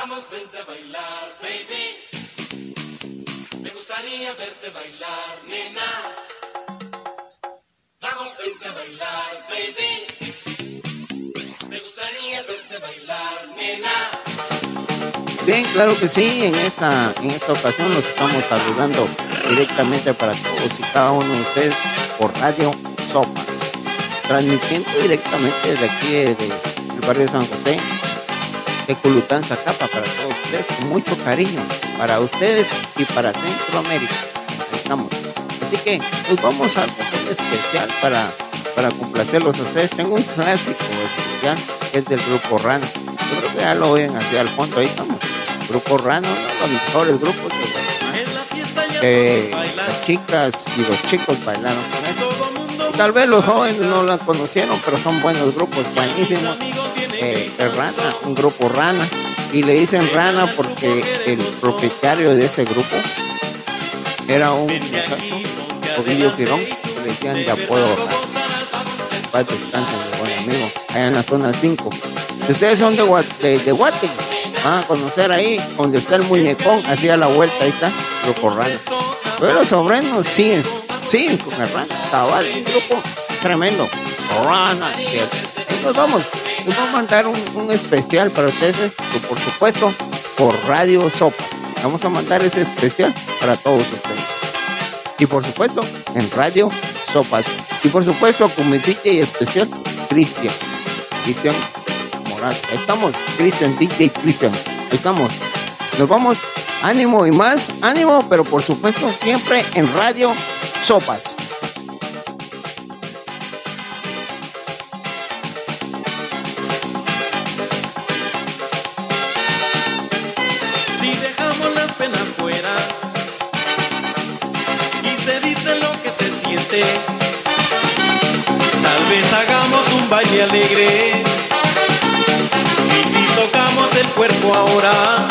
Vamos, vente a bailar, baby. Me gustaría verte bailar, nena. Vamos, vente a bailar, baby. Me gustaría verte bailar, nena. Bien, claro que sí, en esta, en esta ocasión los estamos saludando directamente para todos y cada uno de ustedes por Radio Sopas, transmitiendo directamente desde aquí, del barrio de San José, de Culután, Zacapa, para todos ustedes, con mucho cariño, para ustedes y para Centroamérica. Estamos. Así que nos vamos a algo especial para, para complacerlos a ustedes. Tengo un clásico especial que es del grupo Rana. Yo creo que ya lo oyen hacia el fondo, ahí estamos. Grupo Rana, uno de los mejores grupos de Guatemala bailar. las chicas y los chicos bailaron con eso. Tal vez los jóvenes no la conocieron, pero son buenos grupos, buenísimos. Eh, el Rana, un grupo Rana, y le dicen Rana porque el propietario de ese grupo era un muchacho, Ovidio y que le decían de apodo Rana. mi buen amigo, allá en la zona 5. Si ustedes son de, de, de Guate, van a conocer ahí, donde está el muñecón, hacía la vuelta, ahí está, grupo Rana. Pero los sobrinos siguen, siguen con el Rana, cabal, un grupo tremendo. Rana, ahí nos vamos. Vamos a mandar un, especial para ustedes, que por supuesto, por Radio Sopa. Vamos a mandar ese especial para todos ustedes. Y por supuesto, en Radio Sopas. Y por supuesto, con mi DJ especial, Cristian. Cristian Morales. Estamos, Cristian, DJ Cristian. Estamos. Nos vamos, ánimo y más, ánimo, pero por supuesto, siempre en Radio Sopas. Y se dice lo que se siente, tal vez hagamos un baile alegre. Y si tocamos el cuerpo ahora,